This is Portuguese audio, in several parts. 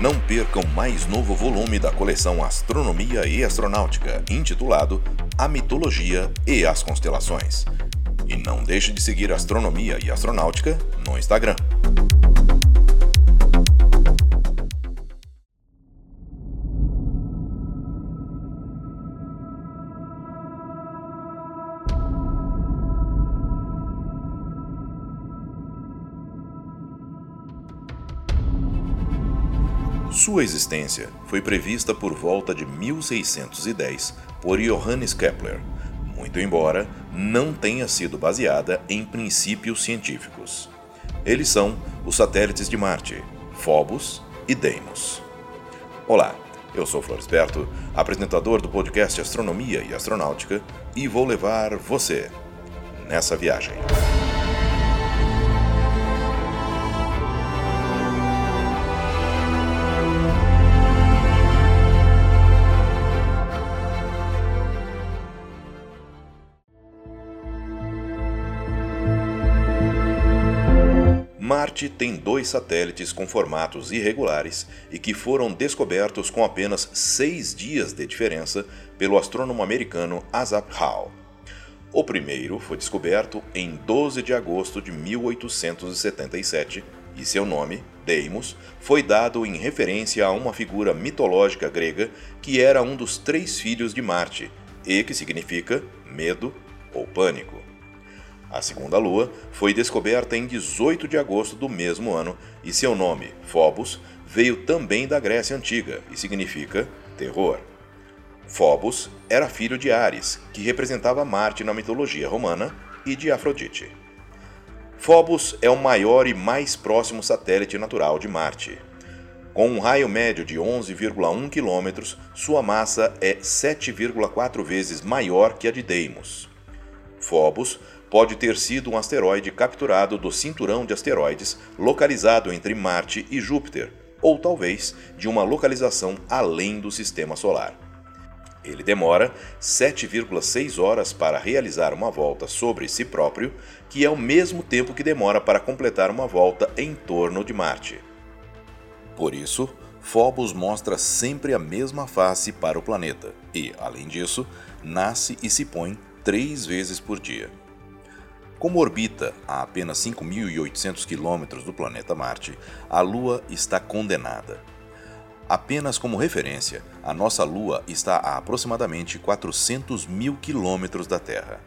Não percam mais novo volume da coleção Astronomia e Astronáutica, intitulado A Mitologia e as Constelações. E não deixe de seguir Astronomia e Astronáutica no Instagram. Sua existência foi prevista por volta de 1610 por Johannes Kepler, muito embora não tenha sido baseada em princípios científicos. Eles são os satélites de Marte, Phobos e Deimos. Olá, eu sou Floresberto, apresentador do podcast Astronomia e Astronáutica, e vou levar você nessa viagem. Marte tem dois satélites com formatos irregulares e que foram descobertos com apenas seis dias de diferença pelo astrônomo americano Asaph Hall. O primeiro foi descoberto em 12 de agosto de 1877 e seu nome, Deimos, foi dado em referência a uma figura mitológica grega que era um dos três filhos de Marte e que significa medo ou pânico. A segunda lua foi descoberta em 18 de agosto do mesmo ano e seu nome, Phobos, veio também da Grécia Antiga e significa terror. Phobos era filho de Ares, que representava Marte na mitologia romana, e de Afrodite. Phobos é o maior e mais próximo satélite natural de Marte. Com um raio médio de 11,1 km, sua massa é 7,4 vezes maior que a de Deimos. Phobos pode ter sido um asteroide capturado do cinturão de asteroides localizado entre Marte e Júpiter, ou talvez de uma localização além do sistema solar. Ele demora 7,6 horas para realizar uma volta sobre si próprio, que é o mesmo tempo que demora para completar uma volta em torno de Marte. Por isso, Phobos mostra sempre a mesma face para o planeta e, além disso, nasce e se põe três vezes por dia. Como orbita a apenas 5.800 quilômetros do planeta Marte, a Lua está condenada. Apenas como referência, a nossa Lua está a aproximadamente 400 mil quilômetros da Terra.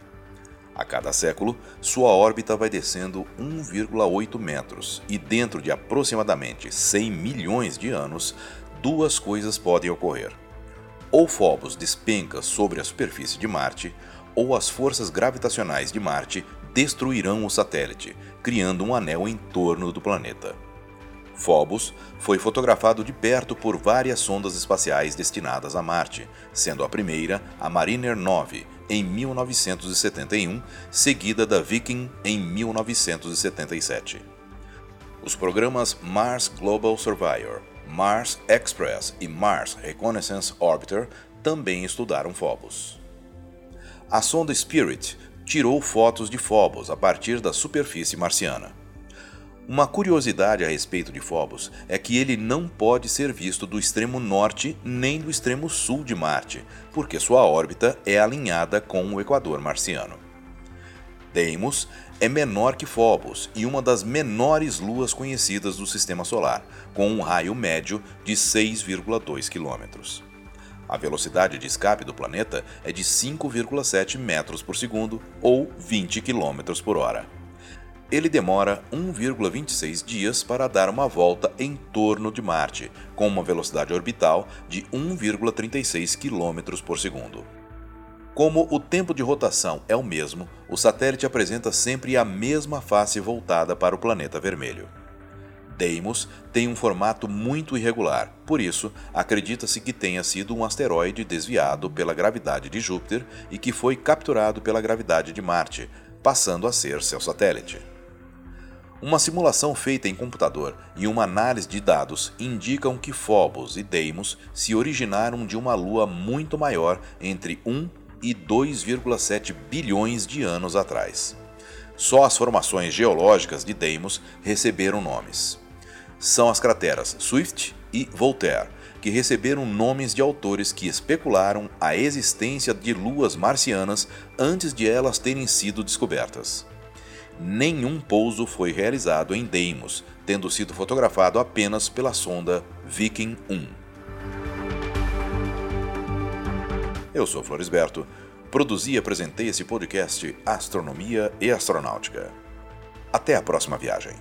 A cada século, sua órbita vai descendo 1,8 metros, e dentro de aproximadamente 100 milhões de anos, duas coisas podem ocorrer. Ou Phobos despenca sobre a superfície de Marte, ou as forças gravitacionais de Marte destruirão o satélite, criando um anel em torno do planeta. Phobos foi fotografado de perto por várias sondas espaciais destinadas a Marte, sendo a primeira a Mariner 9 em 1971, seguida da Viking em 1977. Os programas Mars Global Surveyor, Mars Express e Mars Reconnaissance Orbiter também estudaram Phobos. A sonda Spirit tirou fotos de Phobos a partir da superfície marciana. Uma curiosidade a respeito de Phobos é que ele não pode ser visto do extremo norte nem do extremo sul de Marte, porque sua órbita é alinhada com o equador marciano. Deimos é menor que Phobos e uma das menores luas conhecidas do sistema solar, com um raio médio de 6,2 km. A velocidade de escape do planeta é de 5,7 metros por segundo ou 20 km por hora. Ele demora 1,26 dias para dar uma volta em torno de Marte, com uma velocidade orbital de 1,36 km por segundo. Como o tempo de rotação é o mesmo, o satélite apresenta sempre a mesma face voltada para o planeta vermelho. Deimos tem um formato muito irregular, por isso acredita-se que tenha sido um asteroide desviado pela gravidade de Júpiter e que foi capturado pela gravidade de Marte, passando a ser seu satélite. Uma simulação feita em computador e uma análise de dados indicam que Phobos e Deimos se originaram de uma lua muito maior entre 1 e 2,7 bilhões de anos atrás. Só as formações geológicas de Deimos receberam nomes são as crateras Swift e Voltaire, que receberam nomes de autores que especularam a existência de luas marcianas antes de elas terem sido descobertas. Nenhum pouso foi realizado em Deimos, tendo sido fotografado apenas pela sonda Viking 1. Eu sou Florisberto, produzi e apresentei esse podcast Astronomia e Astronáutica. Até a próxima viagem.